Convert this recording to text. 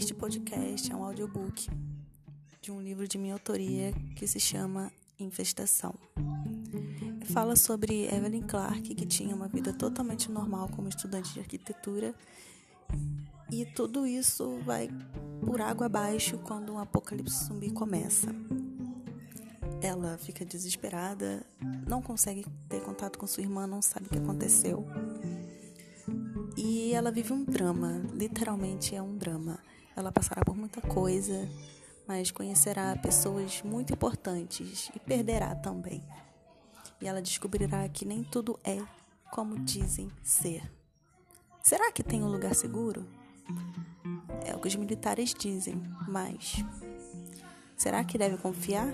Este podcast é um audiobook de um livro de minha autoria que se chama Infestação. Fala sobre Evelyn Clark, que tinha uma vida totalmente normal como estudante de arquitetura, e tudo isso vai por água abaixo quando um apocalipse zumbi começa. Ela fica desesperada, não consegue ter contato com sua irmã, não sabe o que aconteceu. E ela vive um drama, literalmente é um drama. Ela passará por muita coisa, mas conhecerá pessoas muito importantes e perderá também. E ela descobrirá que nem tudo é como dizem ser. Será que tem um lugar seguro? É o que os militares dizem, mas será que deve confiar?